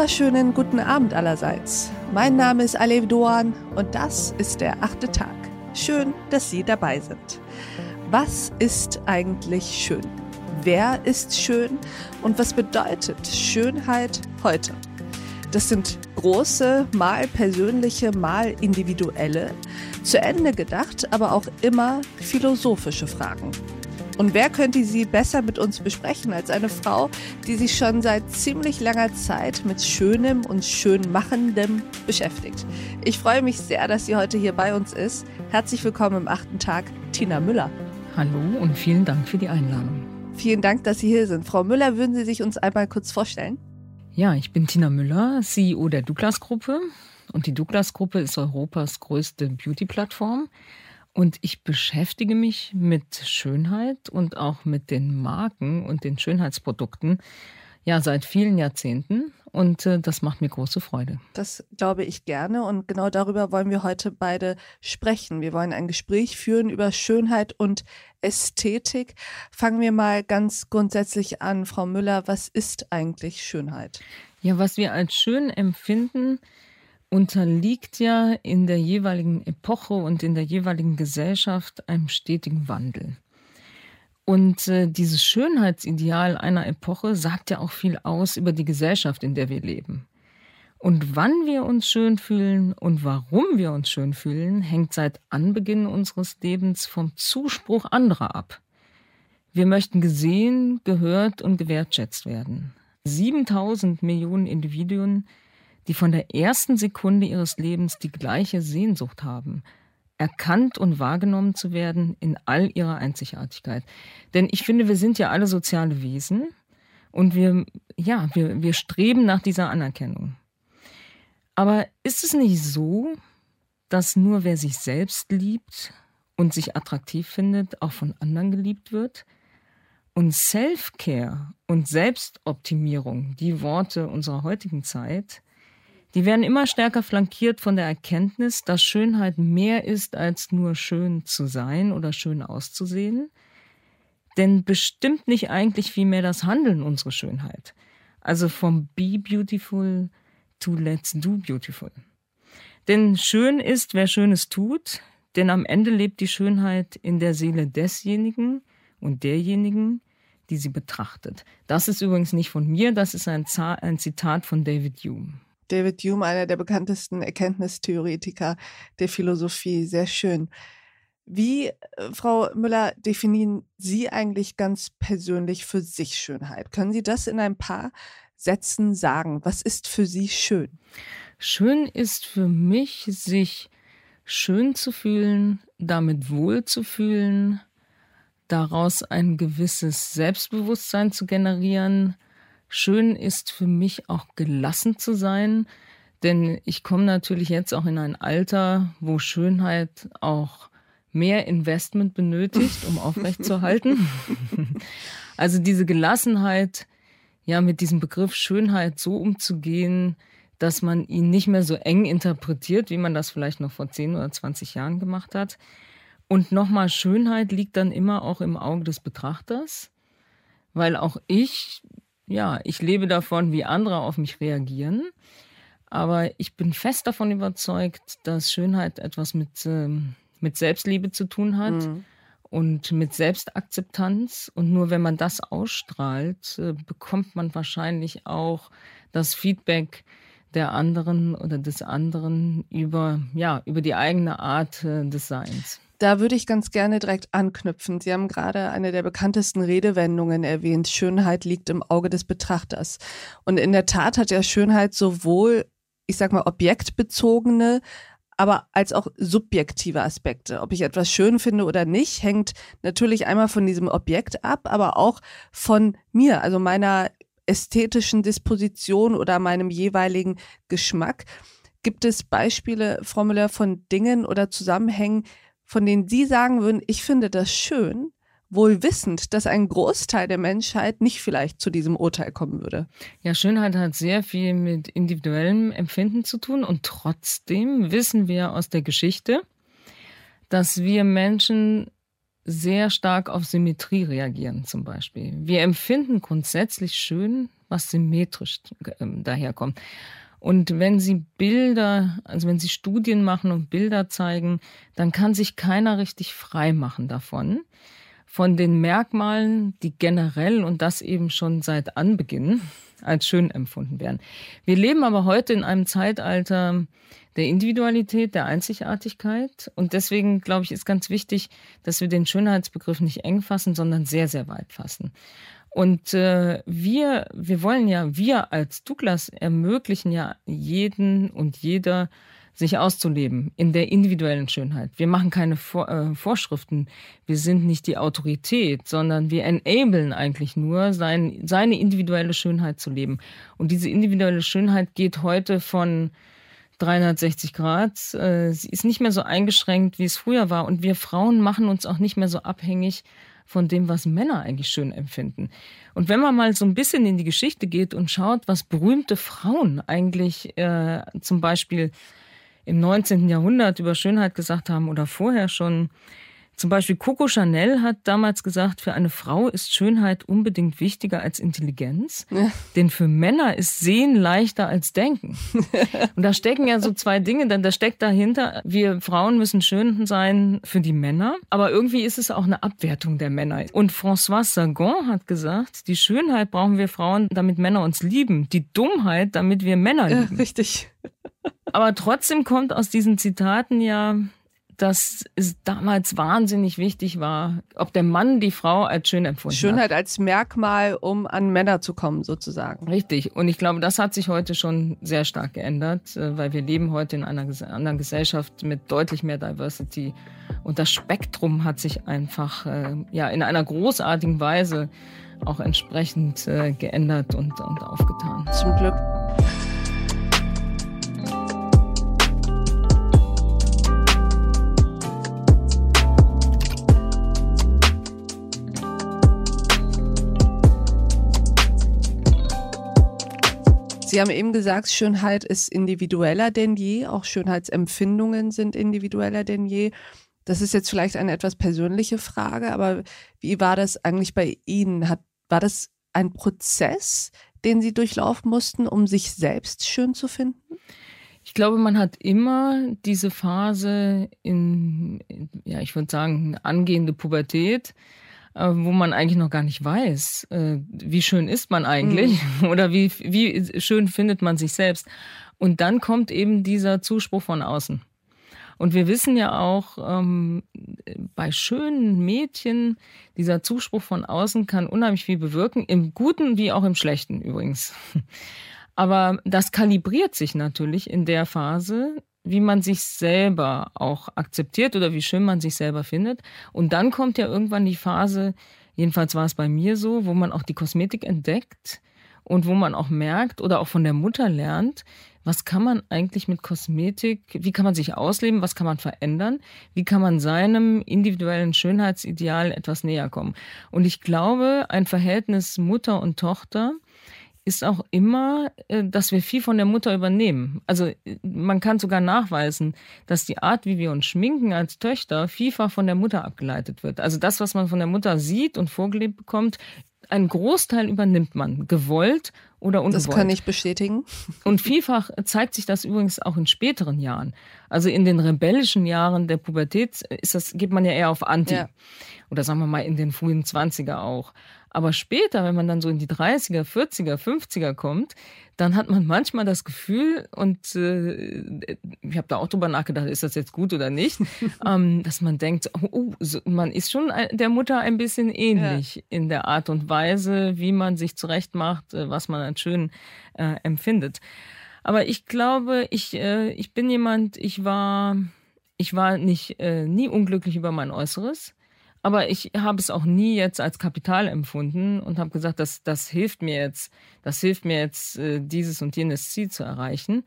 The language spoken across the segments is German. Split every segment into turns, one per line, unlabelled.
wunderschönen guten Abend allerseits. Mein Name ist Alev Doan und das ist der achte Tag. Schön, dass Sie dabei sind. Was ist eigentlich schön? Wer ist schön und was bedeutet Schönheit heute? Das sind große, mal persönliche, mal individuelle, zu Ende gedacht, aber auch immer philosophische Fragen. Und wer könnte sie besser mit uns besprechen als eine Frau, die sich schon seit ziemlich langer Zeit mit Schönem und Schönmachendem beschäftigt? Ich freue mich sehr, dass sie heute hier bei uns ist. Herzlich willkommen im achten Tag, Tina Müller.
Hallo und vielen Dank für die Einladung.
Vielen Dank, dass Sie hier sind. Frau Müller, würden Sie sich uns einmal kurz vorstellen?
Ja, ich bin Tina Müller, CEO der Douglas-Gruppe. Und die Douglas-Gruppe ist Europas größte Beauty-Plattform. Und ich beschäftige mich mit Schönheit und auch mit den Marken und den Schönheitsprodukten ja seit vielen Jahrzehnten und äh, das macht mir große Freude.
Das glaube ich gerne und genau darüber wollen wir heute beide sprechen. Wir wollen ein Gespräch führen über Schönheit und Ästhetik. Fangen wir mal ganz grundsätzlich an, Frau Müller, was ist eigentlich Schönheit?
Ja, was wir als schön empfinden, unterliegt ja in der jeweiligen Epoche und in der jeweiligen Gesellschaft einem stetigen Wandel. Und äh, dieses Schönheitsideal einer Epoche sagt ja auch viel aus über die Gesellschaft, in der wir leben. Und wann wir uns schön fühlen und warum wir uns schön fühlen, hängt seit Anbeginn unseres Lebens vom Zuspruch anderer ab. Wir möchten gesehen, gehört und gewertschätzt werden. 7000 Millionen Individuen die von der ersten Sekunde ihres Lebens die gleiche Sehnsucht haben, erkannt und wahrgenommen zu werden in all ihrer Einzigartigkeit. Denn ich finde, wir sind ja alle soziale Wesen und wir, ja, wir, wir streben nach dieser Anerkennung. Aber ist es nicht so, dass nur wer sich selbst liebt und sich attraktiv findet, auch von anderen geliebt wird? Und Self-Care und Selbstoptimierung, die Worte unserer heutigen Zeit, die werden immer stärker flankiert von der Erkenntnis, dass Schönheit mehr ist als nur schön zu sein oder schön auszusehen. Denn bestimmt nicht eigentlich vielmehr das Handeln unsere Schönheit. Also vom Be Beautiful to Let's Do Beautiful. Denn schön ist, wer Schönes tut, denn am Ende lebt die Schönheit in der Seele desjenigen und derjenigen, die sie betrachtet. Das ist übrigens nicht von mir, das ist ein, Zitat von David Hume.
David Hume, einer der bekanntesten Erkenntnistheoretiker der Philosophie. Sehr schön. Wie, äh, Frau Müller, definieren Sie eigentlich ganz persönlich für sich Schönheit? Können Sie das in ein paar Sätzen sagen? Was ist für Sie schön?
Schön ist für mich, sich schön zu fühlen, damit wohl zu fühlen, daraus ein gewisses Selbstbewusstsein zu generieren, Schön ist für mich auch gelassen zu sein, denn ich komme natürlich jetzt auch in ein Alter, wo Schönheit auch mehr Investment benötigt, um aufrechtzuerhalten. also diese Gelassenheit, ja, mit diesem Begriff Schönheit so umzugehen, dass man ihn nicht mehr so eng interpretiert, wie man das vielleicht noch vor 10 oder 20 Jahren gemacht hat. Und nochmal, Schönheit liegt dann immer auch im Auge des Betrachters, weil auch ich ja, ich lebe davon, wie andere auf mich reagieren. Aber ich bin fest davon überzeugt, dass Schönheit etwas mit, ähm, mit Selbstliebe zu tun hat mhm. und mit Selbstakzeptanz. Und nur wenn man das ausstrahlt, äh, bekommt man wahrscheinlich auch das Feedback der anderen oder des anderen über, ja, über die eigene Art äh, des Seins.
Da würde ich ganz gerne direkt anknüpfen. Sie haben gerade eine der bekanntesten Redewendungen erwähnt. Schönheit liegt im Auge des Betrachters. Und in der Tat hat ja Schönheit sowohl, ich sag mal, objektbezogene, aber als auch subjektive Aspekte. Ob ich etwas schön finde oder nicht, hängt natürlich einmal von diesem Objekt ab, aber auch von mir, also meiner ästhetischen Disposition oder meinem jeweiligen Geschmack. Gibt es Beispiele, Frau Müller, von Dingen oder Zusammenhängen, von denen Sie sagen würden, ich finde das schön, wohl wissend, dass ein Großteil der Menschheit nicht vielleicht zu diesem Urteil kommen würde.
Ja, Schönheit hat sehr viel mit individuellem Empfinden zu tun und trotzdem wissen wir aus der Geschichte, dass wir Menschen sehr stark auf Symmetrie reagieren zum Beispiel. Wir empfinden grundsätzlich schön, was symmetrisch äh, daherkommt. Und wenn Sie Bilder, also wenn Sie Studien machen und Bilder zeigen, dann kann sich keiner richtig frei machen davon. Von den Merkmalen, die generell und das eben schon seit Anbeginn als schön empfunden werden. Wir leben aber heute in einem Zeitalter der Individualität, der Einzigartigkeit. Und deswegen, glaube ich, ist ganz wichtig, dass wir den Schönheitsbegriff nicht eng fassen, sondern sehr, sehr weit fassen. Und äh, wir, wir wollen ja, wir als Douglas ermöglichen ja jeden und jeder sich auszuleben in der individuellen Schönheit. Wir machen keine Vor äh, Vorschriften, wir sind nicht die Autorität, sondern wir enablen eigentlich nur, sein, seine individuelle Schönheit zu leben. Und diese individuelle Schönheit geht heute von 360 Grad. Äh, sie ist nicht mehr so eingeschränkt, wie es früher war. Und wir Frauen machen uns auch nicht mehr so abhängig von dem, was Männer eigentlich schön empfinden. Und wenn man mal so ein bisschen in die Geschichte geht und schaut, was berühmte Frauen eigentlich äh, zum Beispiel im 19. Jahrhundert über Schönheit gesagt haben oder vorher schon, zum Beispiel Coco Chanel hat damals gesagt, für eine Frau ist Schönheit unbedingt wichtiger als Intelligenz, ja. denn für Männer ist Sehen leichter als Denken. Und da stecken ja so zwei Dinge, denn da steckt dahinter, wir Frauen müssen schön sein für die Männer, aber irgendwie ist es auch eine Abwertung der Männer. Und François Sagan hat gesagt, die Schönheit brauchen wir Frauen, damit Männer uns lieben, die Dummheit, damit wir Männer lieben.
Ja, richtig.
Aber trotzdem kommt aus diesen Zitaten ja dass es damals wahnsinnig wichtig war, ob der Mann die Frau als schön empfunden
Schönheit
hat.
Schönheit als Merkmal, um an Männer zu kommen, sozusagen.
Richtig. Und ich glaube, das hat sich heute schon sehr stark geändert, äh, weil wir leben heute in einer anderen Gesellschaft mit deutlich mehr Diversity. Und das Spektrum hat sich einfach äh, ja in einer großartigen Weise auch entsprechend äh, geändert und, und aufgetan.
Zum Glück. Sie haben eben gesagt, Schönheit ist individueller denn je, auch Schönheitsempfindungen sind individueller denn je. Das ist jetzt vielleicht eine etwas persönliche Frage, aber wie war das eigentlich bei Ihnen? Hat, war das ein Prozess, den Sie durchlaufen mussten, um sich selbst schön zu finden?
Ich glaube, man hat immer diese Phase in, ja, ich würde sagen, angehende Pubertät, wo man eigentlich noch gar nicht weiß, äh, wie schön ist man eigentlich mhm. oder wie, wie schön findet man sich selbst. Und dann kommt eben dieser Zuspruch von außen. Und wir wissen ja auch, ähm, bei schönen Mädchen, dieser Zuspruch von außen kann unheimlich viel bewirken, im Guten wie auch im Schlechten übrigens. Aber das kalibriert sich natürlich in der Phase, wie man sich selber auch akzeptiert oder wie schön man sich selber findet. Und dann kommt ja irgendwann die Phase, jedenfalls war es bei mir so, wo man auch die Kosmetik entdeckt und wo man auch merkt oder auch von der Mutter lernt, was kann man eigentlich mit Kosmetik, wie kann man sich ausleben, was kann man verändern, wie kann man seinem individuellen Schönheitsideal etwas näher kommen. Und ich glaube, ein Verhältnis Mutter und Tochter, ist auch immer, äh, dass wir viel von der Mutter übernehmen. Also äh, man kann sogar nachweisen, dass die Art, wie wir uns schminken als Töchter, vielfach von der Mutter abgeleitet wird. Also das, was man von der Mutter sieht und vorgelebt bekommt, einen Großteil übernimmt man, gewollt oder ungewollt.
Das kann ich bestätigen.
Und vielfach zeigt sich das übrigens auch in späteren Jahren. Also in den rebellischen Jahren der Pubertät ist das, geht man ja eher auf Anti. Ja. Oder sagen wir mal in den frühen Zwanziger auch. Aber später, wenn man dann so in die 30er, 40er, 50er kommt, dann hat man manchmal das Gefühl, und äh, ich habe da auch drüber nachgedacht, ist das jetzt gut oder nicht, ähm, dass man denkt, oh, oh, man ist schon der Mutter ein bisschen ähnlich ja. in der Art und Weise, wie man sich zurechtmacht, äh, was man als schön äh, empfindet. Aber ich glaube, ich, äh, ich bin jemand, ich war, ich war nicht äh, nie unglücklich über mein Äußeres. Aber ich habe es auch nie jetzt als Kapital empfunden und habe gesagt, das, das hilft mir jetzt, das hilft mir jetzt, äh, dieses und jenes Ziel zu erreichen.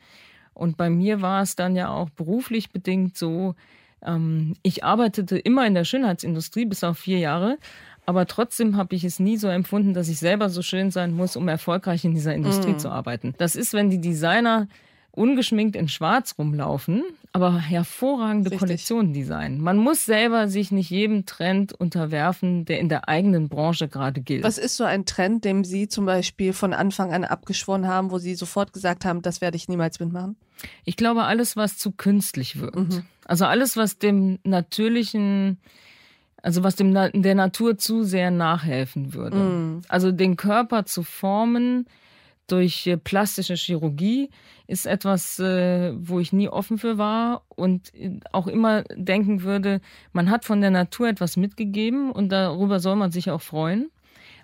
Und bei mir war es dann ja auch beruflich bedingt so, ähm, ich arbeitete immer in der Schönheitsindustrie bis auf vier Jahre, aber trotzdem habe ich es nie so empfunden, dass ich selber so schön sein muss, um erfolgreich in dieser Industrie mm. zu arbeiten. Das ist, wenn die Designer ungeschminkt in Schwarz rumlaufen, aber hervorragende Richtig. Kollektionen designen. Man muss selber sich nicht jedem Trend unterwerfen, der in der eigenen Branche gerade gilt.
Was ist so ein Trend, dem Sie zum Beispiel von Anfang an abgeschworen haben, wo Sie sofort gesagt haben, das werde ich niemals mitmachen?
Ich glaube, alles, was zu künstlich wird. Mhm. Also alles, was dem natürlichen also was dem der Natur zu sehr nachhelfen würde. Mm. Also den Körper zu formen durch äh, plastische Chirurgie ist etwas, äh, wo ich nie offen für war und äh, auch immer denken würde, man hat von der Natur etwas mitgegeben und darüber soll man sich auch freuen.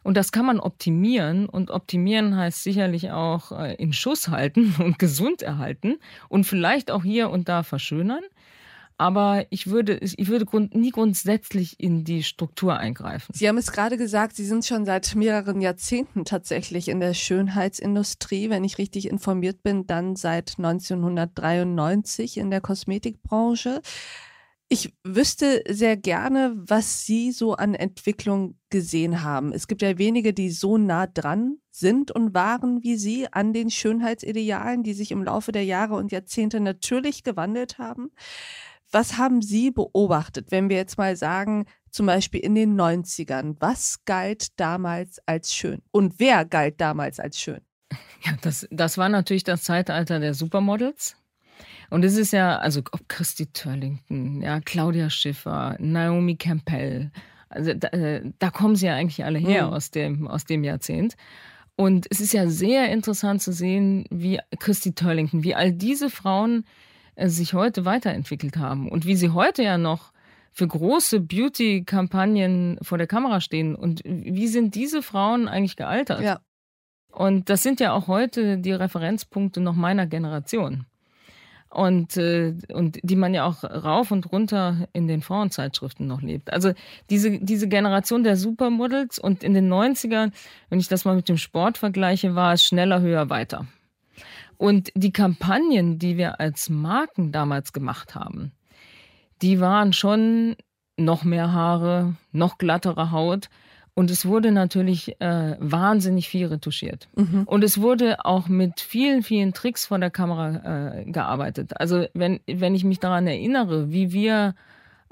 Und das kann man optimieren. Und optimieren heißt sicherlich auch in Schuss halten und gesund erhalten und vielleicht auch hier und da verschönern aber ich würde, ich würde grund, nie grundsätzlich in die Struktur eingreifen.
Sie haben es gerade gesagt, Sie sind schon seit mehreren Jahrzehnten tatsächlich in der Schönheitsindustrie. Wenn ich richtig informiert bin, dann seit 1993 in der Kosmetikbranche. Ich wüsste sehr gerne, was Sie so an Entwicklung gesehen haben. Es gibt ja wenige, die so nah dran sind und waren wie Sie an den Schönheitsidealen, die sich im Laufe der Jahre und Jahrzehnte natürlich gewandelt haben. Was haben Sie beobachtet, wenn wir jetzt mal sagen, zum Beispiel in den 90ern, was galt damals als schön und wer galt damals als schön?
Ja, das, das war natürlich das Zeitalter der Supermodels. Und es ist ja, also ob Christy Turlington, ja, Claudia Schiffer, Naomi Campbell, also da, äh, da kommen sie ja eigentlich alle her mhm. aus, dem, aus dem Jahrzehnt. Und es ist ja sehr interessant zu sehen, wie Christy Turlington, wie all diese Frauen sich heute weiterentwickelt haben und wie sie heute ja noch für große Beauty-Kampagnen vor der Kamera stehen und wie sind diese Frauen eigentlich gealtert? Ja. Und das sind ja auch heute die Referenzpunkte noch meiner Generation. Und, äh, und die man ja auch rauf und runter in den Frauenzeitschriften noch lebt. Also diese, diese Generation der Supermodels und in den 90ern, wenn ich das mal mit dem Sport vergleiche, war es schneller, höher, weiter. Und die Kampagnen, die wir als Marken damals gemacht haben, die waren schon noch mehr Haare, noch glattere Haut. Und es wurde natürlich äh, wahnsinnig viel retuschiert. Mhm. Und es wurde auch mit vielen, vielen Tricks vor der Kamera äh, gearbeitet. Also wenn, wenn ich mich daran erinnere, wie wir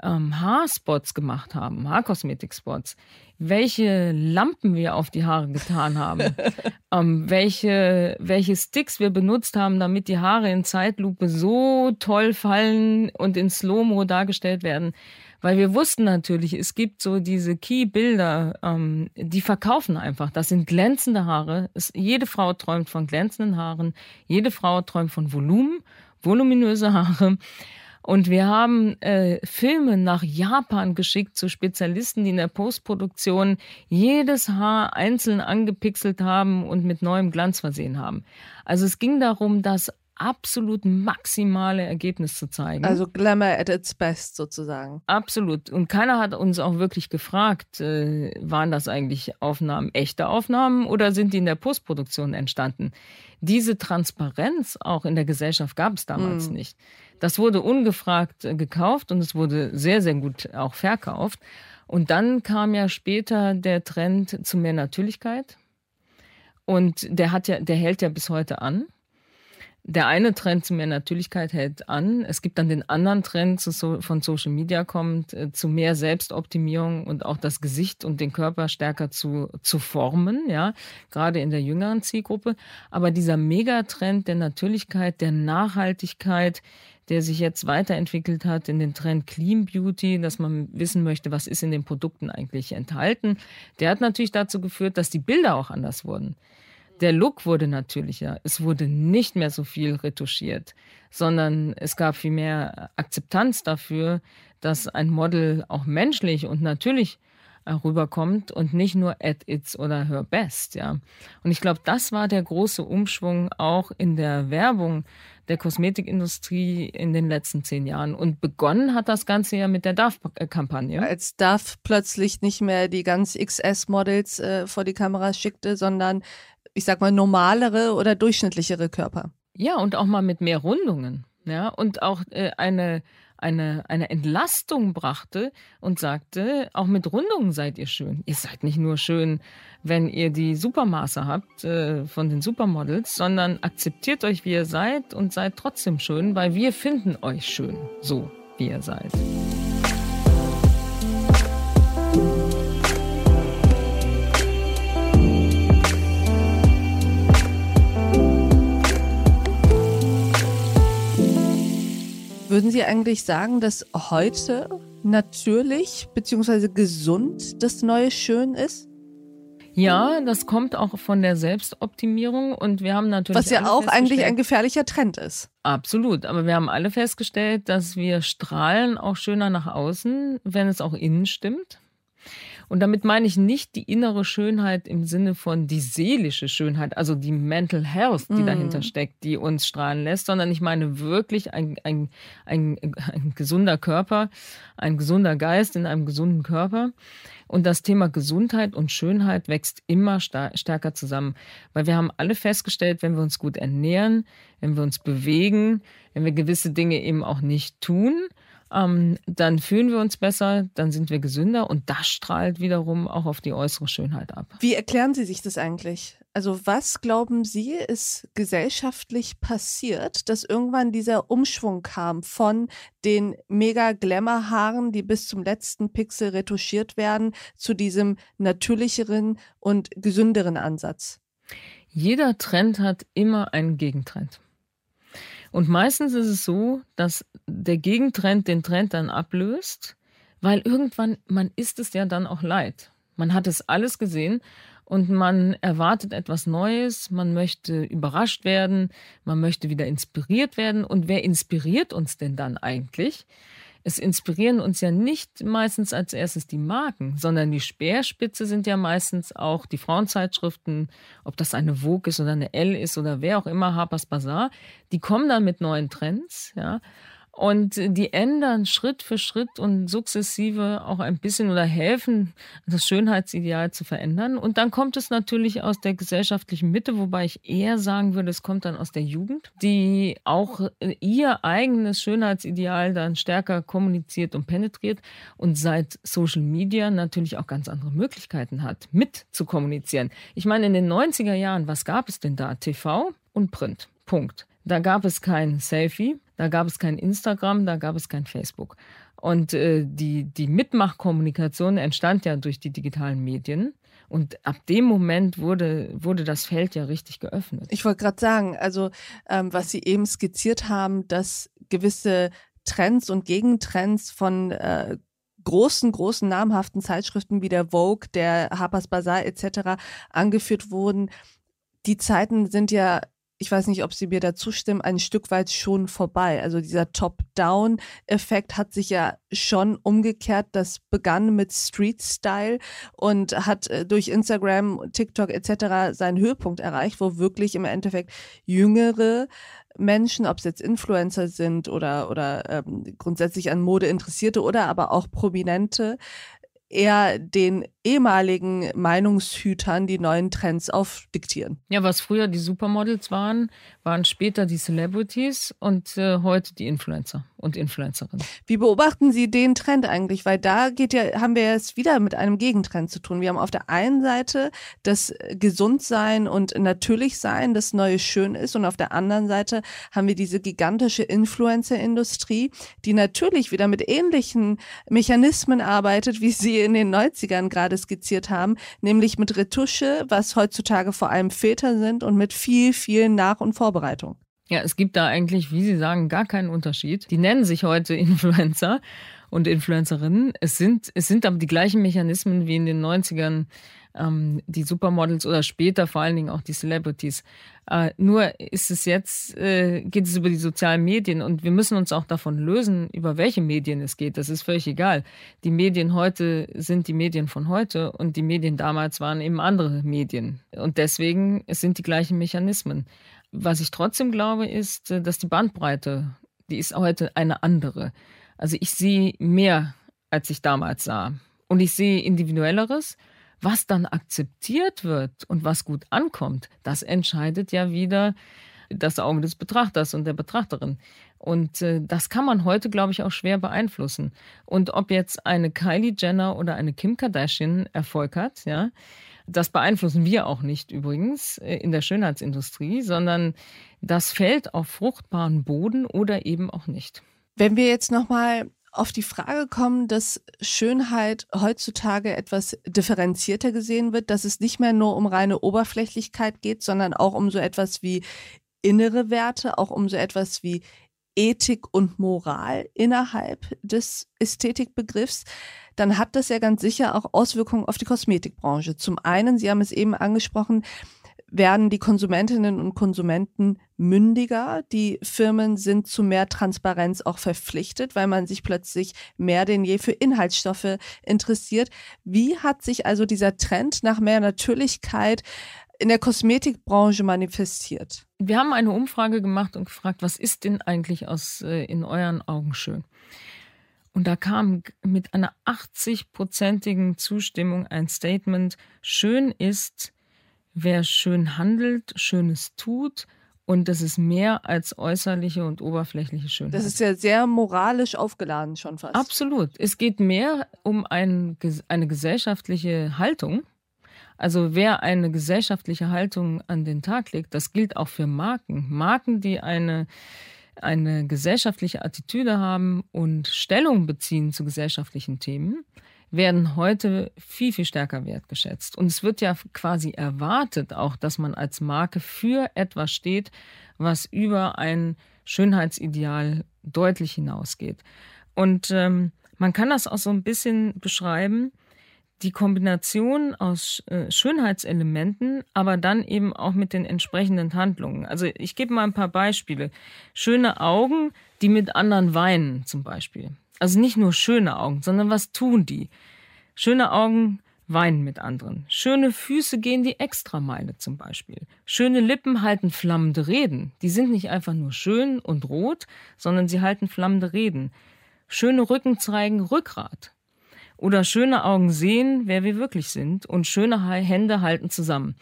ähm, Haarspots gemacht haben, Haarkosmetikspots, welche Lampen wir auf die Haare getan haben, ähm, welche, welche Sticks wir benutzt haben, damit die Haare in Zeitlupe so toll fallen und in Slow-Mo dargestellt werden. Weil wir wussten natürlich, es gibt so diese Key-Bilder, ähm, die verkaufen einfach. Das sind glänzende Haare. Es, jede Frau träumt von glänzenden Haaren. Jede Frau träumt von Volumen, voluminöse Haare. Und wir haben äh, Filme nach Japan geschickt zu Spezialisten, die in der Postproduktion jedes Haar einzeln angepixelt haben und mit neuem Glanz versehen haben. Also es ging darum, das absolut maximale Ergebnis zu zeigen.
Also Glamour at its best sozusagen.
Absolut. Und keiner hat uns auch wirklich gefragt, äh, waren das eigentlich Aufnahmen, echte Aufnahmen oder sind die in der Postproduktion entstanden? Diese Transparenz auch in der Gesellschaft gab es damals mm. nicht. Das wurde ungefragt äh, gekauft und es wurde sehr, sehr gut auch verkauft. Und dann kam ja später der Trend zu mehr Natürlichkeit. Und der hat ja, der hält ja bis heute an. Der eine Trend zu mehr Natürlichkeit hält an. Es gibt dann den anderen Trend zu von Social Media kommt, äh, zu mehr Selbstoptimierung und auch das Gesicht und den Körper stärker zu, zu formen, ja, gerade in der jüngeren Zielgruppe. Aber dieser Megatrend der Natürlichkeit, der Nachhaltigkeit, der sich jetzt weiterentwickelt hat in den Trend Clean Beauty, dass man wissen möchte, was ist in den Produkten eigentlich enthalten. Der hat natürlich dazu geführt, dass die Bilder auch anders wurden. Der Look wurde natürlicher. Es wurde nicht mehr so viel retuschiert, sondern es gab viel mehr Akzeptanz dafür, dass ein Model auch menschlich und natürlich rüberkommt und nicht nur at its oder her best, ja. Und ich glaube, das war der große Umschwung auch in der Werbung der Kosmetikindustrie in den letzten zehn Jahren. Und begonnen hat das Ganze ja mit der DAF-Kampagne.
Als DAF plötzlich nicht mehr die ganz XS-Models äh, vor die Kamera schickte, sondern ich sag mal normalere oder durchschnittlichere Körper.
Ja, und auch mal mit mehr Rundungen. Ja, und auch äh, eine eine, eine Entlastung brachte und sagte, auch mit Rundungen seid ihr schön. Ihr seid nicht nur schön, wenn ihr die Supermaße habt äh, von den Supermodels, sondern akzeptiert euch, wie ihr seid und seid trotzdem schön, weil wir finden euch schön, so wie ihr seid.
Würden Sie eigentlich sagen, dass heute natürlich bzw. gesund das neue Schön ist?
Ja, das kommt auch von der Selbstoptimierung und wir haben natürlich.
Was ja auch eigentlich ein gefährlicher Trend ist.
Absolut, aber wir haben alle festgestellt, dass wir strahlen auch schöner nach außen, wenn es auch innen stimmt. Und damit meine ich nicht die innere Schönheit im Sinne von die seelische Schönheit, also die Mental Health, die mm. dahinter steckt, die uns strahlen lässt, sondern ich meine wirklich ein, ein, ein, ein gesunder Körper, ein gesunder Geist in einem gesunden Körper. Und das Thema Gesundheit und Schönheit wächst immer stärker zusammen, weil wir haben alle festgestellt, wenn wir uns gut ernähren, wenn wir uns bewegen, wenn wir gewisse Dinge eben auch nicht tun, ähm, dann fühlen wir uns besser, dann sind wir gesünder und das strahlt wiederum auch auf die äußere Schönheit ab.
Wie erklären Sie sich das eigentlich? Also was glauben Sie, ist gesellschaftlich passiert, dass irgendwann dieser Umschwung kam von den mega Glamour-Haaren, die bis zum letzten Pixel retuschiert werden, zu diesem natürlicheren und gesünderen Ansatz?
Jeder Trend hat immer einen Gegentrend. Und meistens ist es so, dass der Gegentrend den Trend dann ablöst, weil irgendwann, man ist es ja dann auch leid. Man hat es alles gesehen und man erwartet etwas Neues, man möchte überrascht werden, man möchte wieder inspiriert werden. Und wer inspiriert uns denn dann eigentlich? Es inspirieren uns ja nicht meistens als erstes die Marken, sondern die Speerspitze sind ja meistens auch die Frauenzeitschriften, ob das eine Vogue ist oder eine L ist oder wer auch immer, Harper's Bazaar, die kommen dann mit neuen Trends, ja. Und die ändern Schritt für Schritt und sukzessive auch ein bisschen oder helfen, das Schönheitsideal zu verändern. Und dann kommt es natürlich aus der gesellschaftlichen Mitte, wobei ich eher sagen würde, es kommt dann aus der Jugend, die auch ihr eigenes Schönheitsideal dann stärker kommuniziert und penetriert und seit Social Media natürlich auch ganz andere Möglichkeiten hat, mit zu kommunizieren. Ich meine, in den 90er Jahren, was gab es denn da? TV und Print. Punkt. Da gab es kein Selfie, da gab es kein Instagram, da gab es kein Facebook. Und äh, die, die Mitmachkommunikation entstand ja durch die digitalen Medien. Und ab dem Moment wurde, wurde das Feld ja richtig geöffnet.
Ich wollte gerade sagen, also ähm, was Sie eben skizziert haben, dass gewisse Trends und Gegentrends von äh, großen, großen namhaften Zeitschriften wie der Vogue, der Harper's Bazaar etc. angeführt wurden. Die Zeiten sind ja ich weiß nicht, ob Sie mir da zustimmen, ein Stück weit schon vorbei. Also dieser Top-Down-Effekt hat sich ja schon umgekehrt. Das begann mit Street-Style und hat äh, durch Instagram, TikTok etc. seinen Höhepunkt erreicht, wo wirklich im Endeffekt jüngere Menschen, ob es jetzt Influencer sind oder, oder ähm, grundsätzlich an Mode Interessierte oder aber auch Prominente, eher den ehemaligen Meinungshütern die neuen Trends aufdiktieren.
Ja, was früher die Supermodels waren, waren später die Celebrities und äh, heute die Influencer und Influencerinnen.
Wie beobachten Sie den Trend eigentlich? Weil da geht ja, haben wir es wieder mit einem Gegentrend zu tun. Wir haben auf der einen Seite das Gesundsein und Natürlichsein, das neue Schön ist, und auf der anderen Seite haben wir diese gigantische Influencer-Industrie, die natürlich wieder mit ähnlichen Mechanismen arbeitet, wie sie in den 90ern gerade skizziert haben, nämlich mit Retusche, was heutzutage vor allem Väter sind und mit viel, viel Nach- und Vorbereitung.
Ja, es gibt da eigentlich, wie Sie sagen, gar keinen Unterschied. Die nennen sich heute Influencer und Influencerinnen. Es sind, es sind aber die gleichen Mechanismen wie in den 90ern ähm, die Supermodels oder später vor allen Dingen auch die Celebrities. Äh, nur ist es jetzt, äh, geht es über die sozialen Medien und wir müssen uns auch davon lösen, über welche Medien es geht. Das ist völlig egal. Die Medien heute sind die Medien von heute und die Medien damals waren eben andere Medien. Und deswegen es sind die gleichen Mechanismen. Was ich trotzdem glaube, ist, äh, dass die Bandbreite, die ist heute eine andere. Also ich sehe mehr, als ich damals sah. Und ich sehe individuelleres. Was dann akzeptiert wird und was gut ankommt, das entscheidet ja wieder das Auge des Betrachters und der Betrachterin. Und äh, das kann man heute, glaube ich, auch schwer beeinflussen. Und ob jetzt eine Kylie Jenner oder eine Kim Kardashian Erfolg hat, ja, das beeinflussen wir auch nicht übrigens äh, in der Schönheitsindustrie, sondern das fällt auf fruchtbaren Boden oder eben auch nicht.
Wenn wir jetzt nochmal auf die Frage kommen, dass Schönheit heutzutage etwas differenzierter gesehen wird, dass es nicht mehr nur um reine Oberflächlichkeit geht, sondern auch um so etwas wie innere Werte, auch um so etwas wie Ethik und Moral innerhalb des Ästhetikbegriffs, dann hat das ja ganz sicher auch Auswirkungen auf die Kosmetikbranche. Zum einen, Sie haben es eben angesprochen, werden die Konsumentinnen und Konsumenten mündiger. Die Firmen sind zu mehr Transparenz auch verpflichtet, weil man sich plötzlich mehr denn je für Inhaltsstoffe interessiert. Wie hat sich also dieser Trend nach mehr Natürlichkeit in der Kosmetikbranche manifestiert?
Wir haben eine Umfrage gemacht und gefragt, was ist denn eigentlich aus äh, in euren Augen schön? Und da kam mit einer 80-prozentigen Zustimmung ein Statement, schön ist, wer schön handelt, Schönes tut. Und das ist mehr als äußerliche und oberflächliche Schönheit.
Das ist ja sehr moralisch aufgeladen schon fast.
Absolut. Es geht mehr um ein, eine gesellschaftliche Haltung. Also wer eine gesellschaftliche Haltung an den Tag legt, das gilt auch für Marken. Marken, die eine, eine gesellschaftliche Attitüde haben und Stellung beziehen zu gesellschaftlichen Themen, werden heute viel, viel stärker wertgeschätzt. Und es wird ja quasi erwartet auch, dass man als Marke für etwas steht, was über ein Schönheitsideal deutlich hinausgeht. Und ähm, man kann das auch so ein bisschen beschreiben, die Kombination aus äh, Schönheitselementen, aber dann eben auch mit den entsprechenden Handlungen. Also ich gebe mal ein paar Beispiele. Schöne Augen, die mit anderen weinen zum Beispiel. Also nicht nur schöne Augen, sondern was tun die? Schöne Augen weinen mit anderen. Schöne Füße gehen die Extrameile zum Beispiel. Schöne Lippen halten flammende Reden. Die sind nicht einfach nur schön und rot, sondern sie halten flammende Reden. Schöne Rücken zeigen Rückgrat. Oder schöne Augen sehen, wer wir wirklich sind. Und schöne Hände halten zusammen.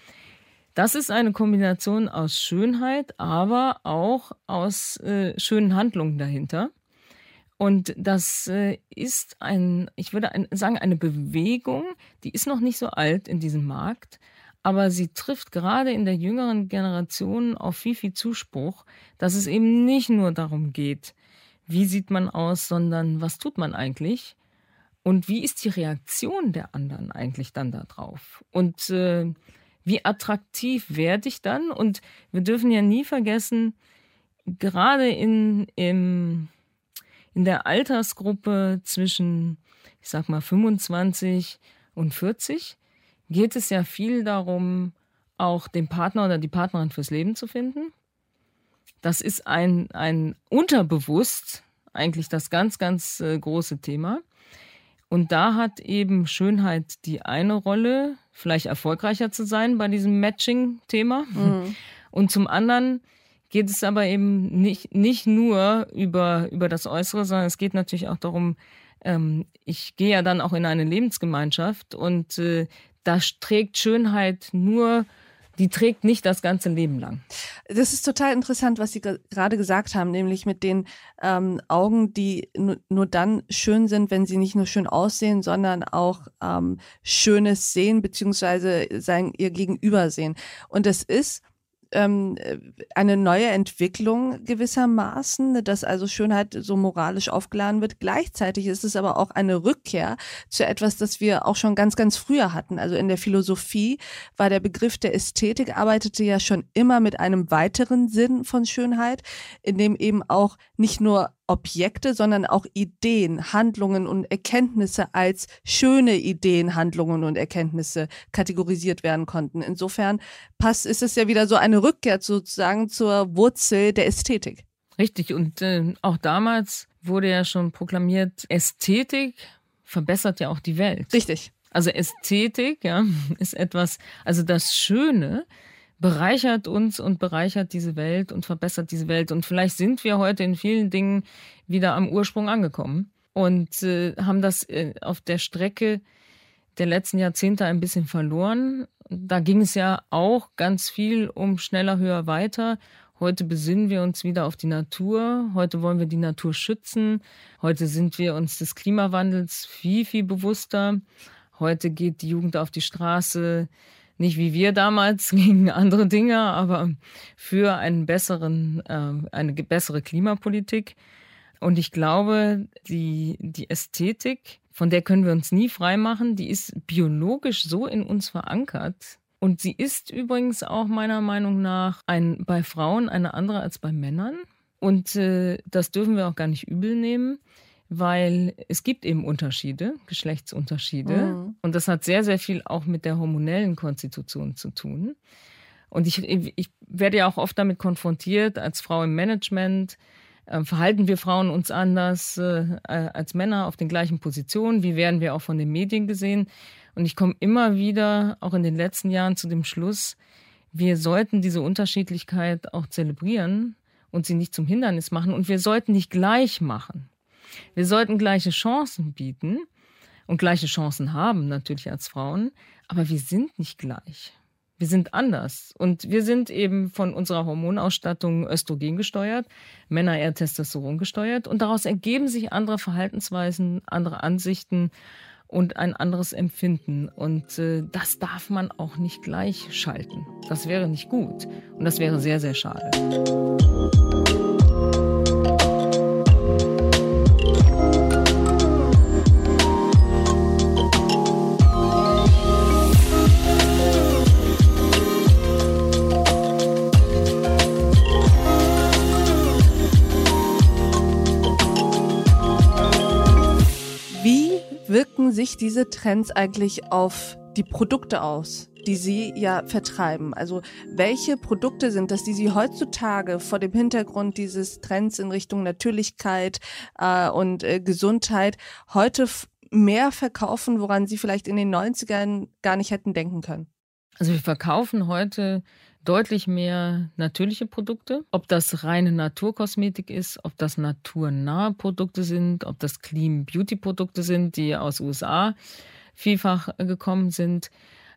Das ist eine Kombination aus Schönheit, aber auch aus äh, schönen Handlungen dahinter. Und das äh, ist ein, ich würde ein, sagen, eine Bewegung, die ist noch nicht so alt in diesem Markt, aber sie trifft gerade in der jüngeren Generation auf viel, viel Zuspruch, dass es eben nicht nur darum geht, wie sieht man aus, sondern was tut man eigentlich und wie ist die Reaktion der anderen eigentlich dann darauf und äh, wie attraktiv werde ich dann und wir dürfen ja nie vergessen, gerade in, im in der Altersgruppe zwischen, ich sag mal, 25 und 40 geht es ja viel darum, auch den Partner oder die Partnerin fürs Leben zu finden. Das ist ein, ein unterbewusst eigentlich das ganz, ganz äh, große Thema. Und da hat eben Schönheit die eine Rolle, vielleicht erfolgreicher zu sein bei diesem Matching-Thema. Mhm. Und zum anderen geht es aber eben nicht, nicht nur über, über das Äußere, sondern es geht natürlich auch darum, ähm, ich gehe ja dann auch in eine Lebensgemeinschaft und äh, da trägt Schönheit nur die trägt nicht das ganze Leben lang.
Das ist total interessant, was Sie gerade gesagt haben, nämlich mit den ähm, Augen, die nur dann schön sind, wenn sie nicht nur schön aussehen, sondern auch ähm, Schönes sehen, beziehungsweise sein, ihr Gegenüber sehen. Und das ist ähm, eine neue Entwicklung gewissermaßen, dass also Schönheit so moralisch aufgeladen wird. Gleichzeitig ist es aber auch eine Rückkehr zu etwas, das wir auch schon ganz, ganz früher hatten. Also in der Philosophie war der Begriff der Ästhetik, arbeitete ja schon immer mit einem weiteren Sinn von Schönheit, in dem eben auch nicht nur Objekte, sondern auch Ideen, Handlungen und Erkenntnisse als schöne Ideen, Handlungen und Erkenntnisse kategorisiert werden konnten. Insofern passt, ist es ja wieder so eine Rückkehr sozusagen zur Wurzel der Ästhetik.
Richtig. Und äh, auch damals wurde ja schon proklamiert, Ästhetik verbessert ja auch die Welt.
Richtig.
Also Ästhetik, ja, ist etwas, also das Schöne bereichert uns und bereichert diese Welt und verbessert diese Welt. Und vielleicht sind wir heute in vielen Dingen wieder am Ursprung angekommen und äh, haben das äh, auf der Strecke der letzten Jahrzehnte ein bisschen verloren. Da ging es ja auch ganz viel um schneller, höher, weiter. Heute besinnen wir uns wieder auf die Natur. Heute wollen wir die Natur schützen. Heute sind wir uns des Klimawandels viel, viel bewusster. Heute geht die Jugend auf die Straße, nicht wie wir damals gegen andere Dinge, aber für einen besseren, äh, eine bessere Klimapolitik. Und ich glaube, die, die Ästhetik, von der können wir uns nie freimachen, die ist biologisch so in uns verankert. Und sie ist übrigens auch meiner Meinung nach ein, bei Frauen eine andere als bei Männern. Und äh, das dürfen wir auch gar nicht übel nehmen weil es gibt eben Unterschiede, Geschlechtsunterschiede. Mhm. Und das hat sehr, sehr viel auch mit der hormonellen Konstitution zu tun. Und ich, ich werde ja auch oft damit konfrontiert, als Frau im Management, äh, verhalten wir Frauen uns anders äh, als Männer auf den gleichen Positionen? Wie werden wir auch von den Medien gesehen? Und ich komme immer wieder, auch in den letzten Jahren, zu dem Schluss, wir sollten diese Unterschiedlichkeit auch zelebrieren und sie nicht zum Hindernis machen. Und wir sollten nicht gleich machen. Wir sollten gleiche Chancen bieten und gleiche Chancen haben, natürlich als Frauen, aber wir sind nicht gleich. Wir sind anders. Und wir sind eben von unserer Hormonausstattung Östrogen gesteuert, Männer eher Testosteron gesteuert. Und daraus ergeben sich andere Verhaltensweisen, andere Ansichten und ein anderes Empfinden. Und äh, das darf man auch nicht gleich schalten. Das wäre nicht gut. Und das wäre sehr, sehr schade.
Wirken sich diese Trends eigentlich auf die Produkte aus, die Sie ja vertreiben? Also welche Produkte sind das, die Sie heutzutage vor dem Hintergrund dieses Trends in Richtung Natürlichkeit äh, und äh, Gesundheit heute mehr verkaufen, woran Sie vielleicht in den 90ern gar nicht hätten denken können?
Also wir verkaufen heute deutlich mehr natürliche Produkte. Ob das reine Naturkosmetik ist, ob das naturnahe Produkte sind, ob das Clean Beauty Produkte sind, die aus USA vielfach gekommen sind.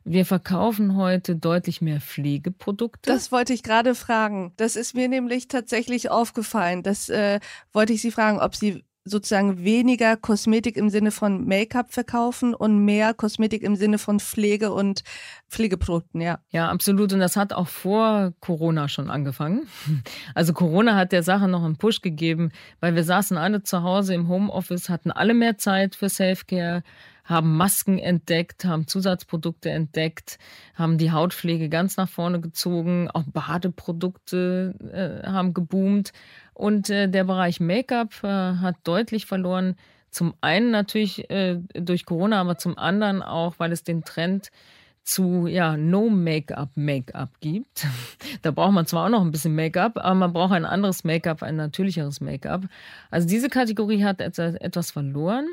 Wir verkaufen heute deutlich mehr Pflegeprodukte.
Das wollte ich gerade fragen. Das ist mir nämlich tatsächlich aufgefallen. Das äh, wollte ich Sie fragen, ob Sie sozusagen weniger Kosmetik im Sinne von Make-up verkaufen und mehr Kosmetik im Sinne von Pflege und Pflegeprodukten, ja.
Ja, absolut. Und das hat auch vor Corona schon angefangen. Also Corona hat der Sache noch einen Push gegeben, weil wir saßen alle zu Hause im Homeoffice, hatten alle mehr Zeit für Selfcare, haben Masken entdeckt, haben Zusatzprodukte entdeckt, haben die Hautpflege ganz nach vorne gezogen, auch Badeprodukte äh, haben geboomt. Und äh, der Bereich Make-up äh, hat deutlich verloren. Zum einen natürlich äh, durch Corona, aber zum anderen auch, weil es den Trend zu ja, No Make-up Make-up gibt. da braucht man zwar auch noch ein bisschen Make-up, aber man braucht ein anderes Make-up, ein natürlicheres Make-up. Also diese Kategorie hat etwas verloren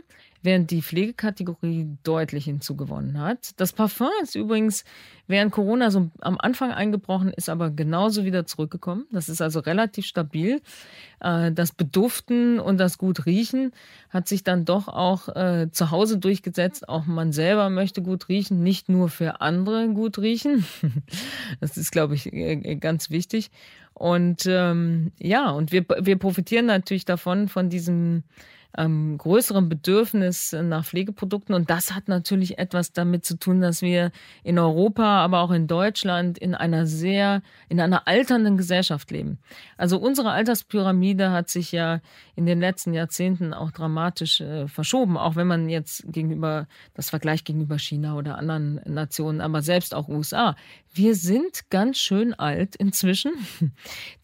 während die Pflegekategorie deutlich hinzugewonnen hat. Das Parfum ist übrigens während Corona so am Anfang eingebrochen, ist aber genauso wieder zurückgekommen. Das ist also relativ stabil. Äh, das Beduften und das gut riechen hat sich dann doch auch äh, zu Hause durchgesetzt. Auch man selber möchte gut riechen, nicht nur für andere gut riechen. Das ist, glaube ich, äh, ganz wichtig. Und ähm, ja, und wir, wir profitieren natürlich davon, von diesem ähm, größerem Bedürfnis nach Pflegeprodukten. Und das hat natürlich etwas damit zu tun, dass wir in Europa, aber auch in Deutschland in einer sehr, in einer alternden Gesellschaft leben. Also unsere Alterspyramide hat sich ja in den letzten Jahrzehnten auch dramatisch äh, verschoben, auch wenn man jetzt gegenüber, das Vergleich gegenüber China oder anderen Nationen, aber selbst auch USA. Wir sind ganz schön alt inzwischen.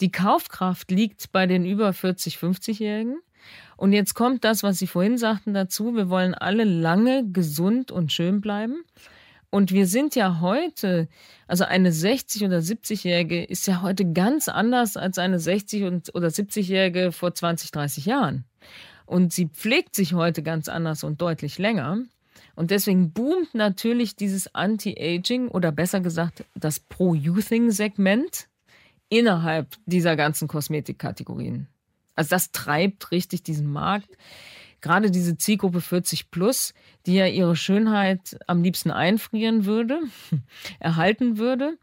Die Kaufkraft liegt bei den über 40, 50-Jährigen. Und jetzt kommt das, was Sie vorhin sagten dazu. Wir wollen alle lange gesund und schön bleiben. Und wir sind ja heute, also eine 60- oder 70-Jährige ist ja heute ganz anders als eine 60- oder 70-Jährige vor 20, 30 Jahren. Und sie pflegt sich heute ganz anders und deutlich länger. Und deswegen boomt natürlich dieses Anti-Aging oder besser gesagt das Pro-Youthing-Segment innerhalb dieser ganzen Kosmetikkategorien. Also das treibt richtig diesen Markt. Gerade diese Zielgruppe 40 plus, die ja ihre Schönheit am liebsten einfrieren würde, erhalten würde.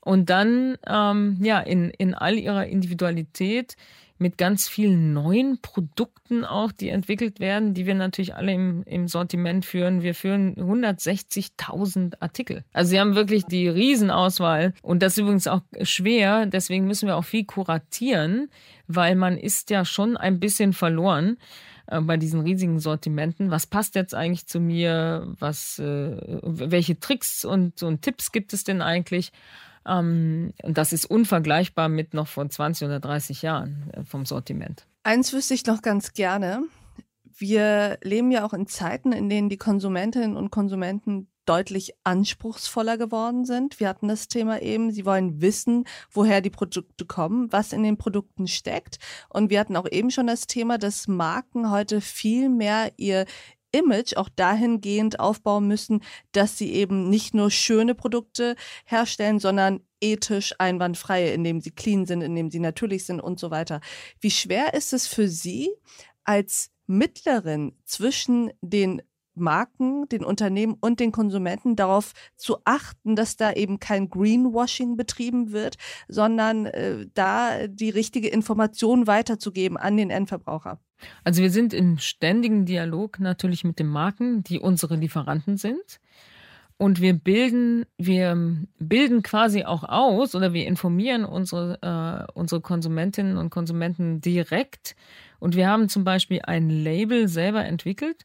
Und dann, ähm, ja, in, in all ihrer Individualität mit ganz vielen neuen Produkten auch, die entwickelt werden, die wir natürlich alle im, im Sortiment führen. Wir führen 160.000 Artikel. Also sie haben wirklich die Riesenauswahl und das ist übrigens auch schwer. Deswegen müssen wir auch viel kuratieren, weil man ist ja schon ein bisschen verloren äh, bei diesen riesigen Sortimenten. Was passt jetzt eigentlich zu mir? Was, äh, welche Tricks und, und Tipps gibt es denn eigentlich? Ähm, und das ist unvergleichbar mit noch vor 20 oder 30 Jahren äh, vom Sortiment.
Eins wüsste ich noch ganz gerne. Wir leben ja auch in Zeiten, in denen die Konsumentinnen und Konsumenten deutlich anspruchsvoller geworden sind. Wir hatten das Thema eben, sie wollen wissen, woher die Produkte kommen, was in den Produkten steckt. Und wir hatten auch eben schon das Thema, dass Marken heute viel mehr ihr Image auch dahingehend aufbauen müssen, dass sie eben nicht nur schöne Produkte herstellen, sondern ethisch einwandfreie, indem sie clean sind, indem sie natürlich sind und so weiter. Wie schwer ist es für Sie als Mittlerin zwischen den Marken, den Unternehmen und den Konsumenten darauf zu achten, dass da eben kein Greenwashing betrieben wird, sondern äh, da die richtige Information weiterzugeben an den Endverbraucher?
Also wir sind im ständigen Dialog natürlich mit den Marken, die unsere Lieferanten sind. Und wir bilden, wir bilden quasi auch aus oder wir informieren unsere, äh, unsere Konsumentinnen und Konsumenten direkt. Und wir haben zum Beispiel ein Label selber entwickelt,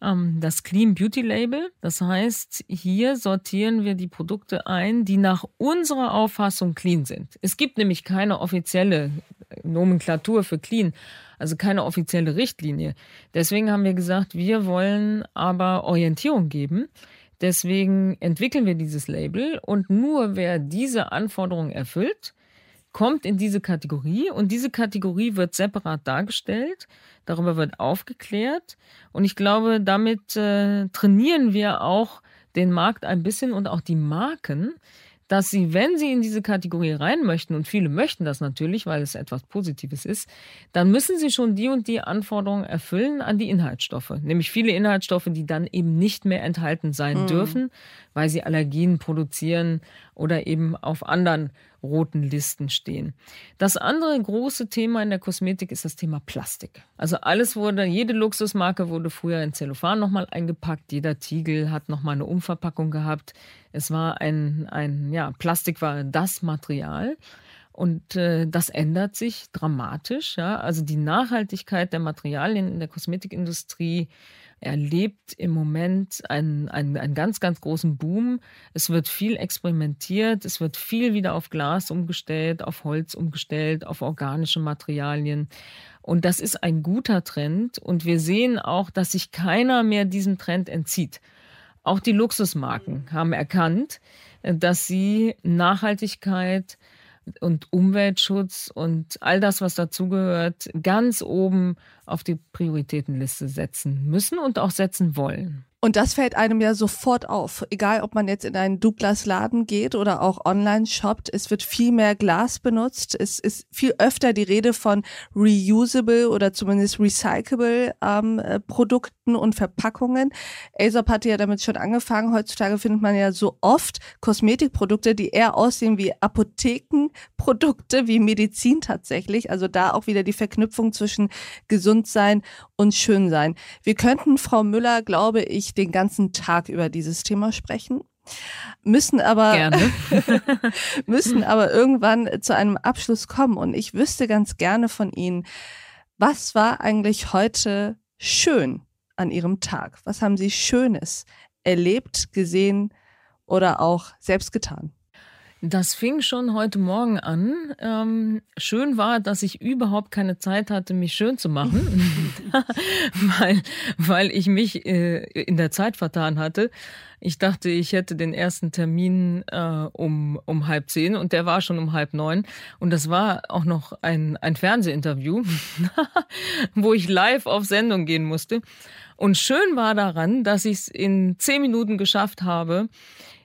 das Clean Beauty Label. Das heißt, hier sortieren wir die Produkte ein, die nach unserer Auffassung clean sind. Es gibt nämlich keine offizielle Nomenklatur für clean also keine offizielle Richtlinie. Deswegen haben wir gesagt, wir wollen aber Orientierung geben. Deswegen entwickeln wir dieses Label und nur wer diese Anforderungen erfüllt, kommt in diese Kategorie und diese Kategorie wird separat dargestellt. Darüber wird aufgeklärt und ich glaube, damit äh, trainieren wir auch den Markt ein bisschen und auch die Marken, dass sie, wenn sie in diese Kategorie rein möchten, und viele möchten das natürlich, weil es etwas Positives ist, dann müssen sie schon die und die Anforderungen erfüllen an die Inhaltsstoffe. Nämlich viele Inhaltsstoffe, die dann eben nicht mehr enthalten sein mhm. dürfen, weil sie Allergien produzieren oder eben auf anderen roten Listen stehen. Das andere große Thema in der Kosmetik ist das Thema Plastik. Also alles wurde, jede Luxusmarke wurde früher in Zellophan nochmal eingepackt, jeder Tiegel hat nochmal eine Umverpackung gehabt. Es war ein, ein, ja, Plastik war das Material. Und äh, das ändert sich dramatisch. Ja? Also die Nachhaltigkeit der Materialien in der Kosmetikindustrie erlebt im Moment einen, einen, einen ganz, ganz großen Boom. Es wird viel experimentiert, es wird viel wieder auf Glas umgestellt, auf Holz umgestellt, auf organische Materialien. Und das ist ein guter Trend. Und wir sehen auch, dass sich keiner mehr diesem Trend entzieht. Auch die Luxusmarken haben erkannt, dass sie Nachhaltigkeit, und Umweltschutz und all das, was dazugehört, ganz oben auf die Prioritätenliste setzen müssen und auch setzen wollen.
Und das fällt einem ja sofort auf. Egal, ob man jetzt in einen Douglas-Laden geht oder auch online shoppt, es wird viel mehr Glas benutzt. Es ist viel öfter die Rede von reusable oder zumindest recyclable ähm, äh, Produkten und Verpackungen. Aesop hatte ja damit schon angefangen. Heutzutage findet man ja so oft Kosmetikprodukte, die eher aussehen wie Apothekenprodukte, wie Medizin tatsächlich. Also da auch wieder die Verknüpfung zwischen gesund sein und schön sein. Wir könnten Frau Müller, glaube ich, ich den ganzen Tag über dieses Thema sprechen müssen aber müssen aber irgendwann zu einem Abschluss kommen und ich wüsste ganz gerne von Ihnen, was war eigentlich heute schön an Ihrem Tag? Was haben Sie Schönes erlebt, gesehen oder auch selbst getan?
Das fing schon heute Morgen an. Ähm, schön war, dass ich überhaupt keine Zeit hatte, mich schön zu machen, weil, weil ich mich äh, in der Zeit vertan hatte. Ich dachte, ich hätte den ersten Termin äh, um, um halb zehn und der war schon um halb neun. Und das war auch noch ein, ein Fernsehinterview, wo ich live auf Sendung gehen musste. Und schön war daran, dass ich es in zehn Minuten geschafft habe,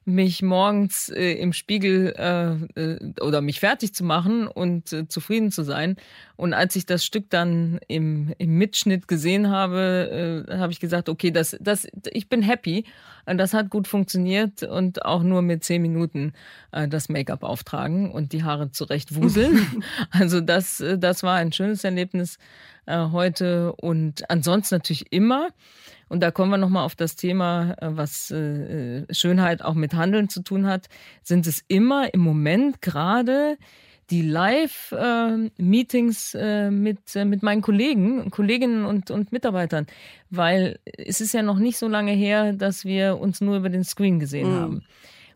mich morgens äh, im Spiegel äh, äh, oder mich fertig zu machen und äh, zufrieden zu sein Und als ich das Stück dann im, im Mitschnitt gesehen habe, äh, habe ich gesagt, okay, das, das, ich bin happy. Das hat gut funktioniert und auch nur mit zehn Minuten äh, das Make-up auftragen und die Haare zurecht wuseln. also das, äh, das war ein schönes Erlebnis äh, heute und ansonsten natürlich immer. Und da kommen wir nochmal auf das Thema, äh, was äh, Schönheit auch mit Handeln zu tun hat. Sind es immer im Moment gerade die Live-Meetings äh, mit, äh, mit meinen Kollegen, Kolleginnen und, und Mitarbeitern, weil es ist ja noch nicht so lange her, dass wir uns nur über den Screen gesehen mhm. haben.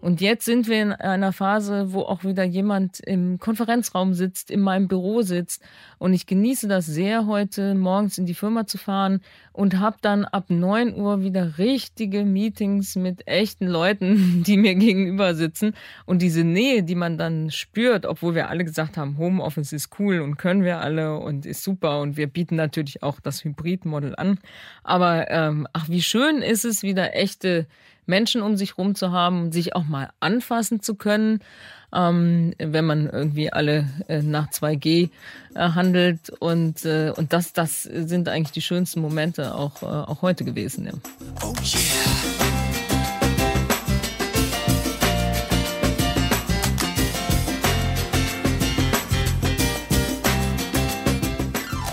Und jetzt sind wir in einer Phase, wo auch wieder jemand im Konferenzraum sitzt, in meinem Büro sitzt. Und ich genieße das sehr, heute morgens in die Firma zu fahren und habe dann ab 9 Uhr wieder richtige Meetings mit echten Leuten, die mir gegenüber sitzen. Und diese Nähe, die man dann spürt, obwohl wir alle gesagt haben, Homeoffice ist cool und können wir alle und ist super. Und wir bieten natürlich auch das Hybrid-Model an. Aber ähm, ach, wie schön ist es, wieder echte Menschen um sich rum zu haben, sich auch mal anfassen zu können, ähm, wenn man irgendwie alle äh, nach 2G äh, handelt. Und, äh, und das, das sind eigentlich die schönsten Momente auch, äh, auch heute gewesen. Ja. Oh yeah.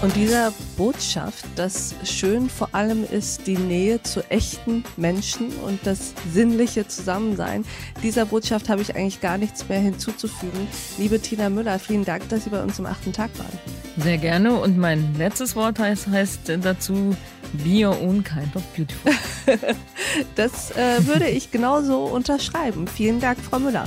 Und dieser Botschaft, dass schön vor allem ist die Nähe zu echten Menschen und das sinnliche Zusammensein, dieser Botschaft habe ich eigentlich gar nichts mehr hinzuzufügen. Liebe Tina Müller, vielen Dank, dass Sie bei uns im achten Tag waren.
Sehr gerne. Und mein letztes Wort heißt, heißt dazu, be your own kind of beautiful.
das äh, würde ich genauso unterschreiben. Vielen Dank, Frau Müller.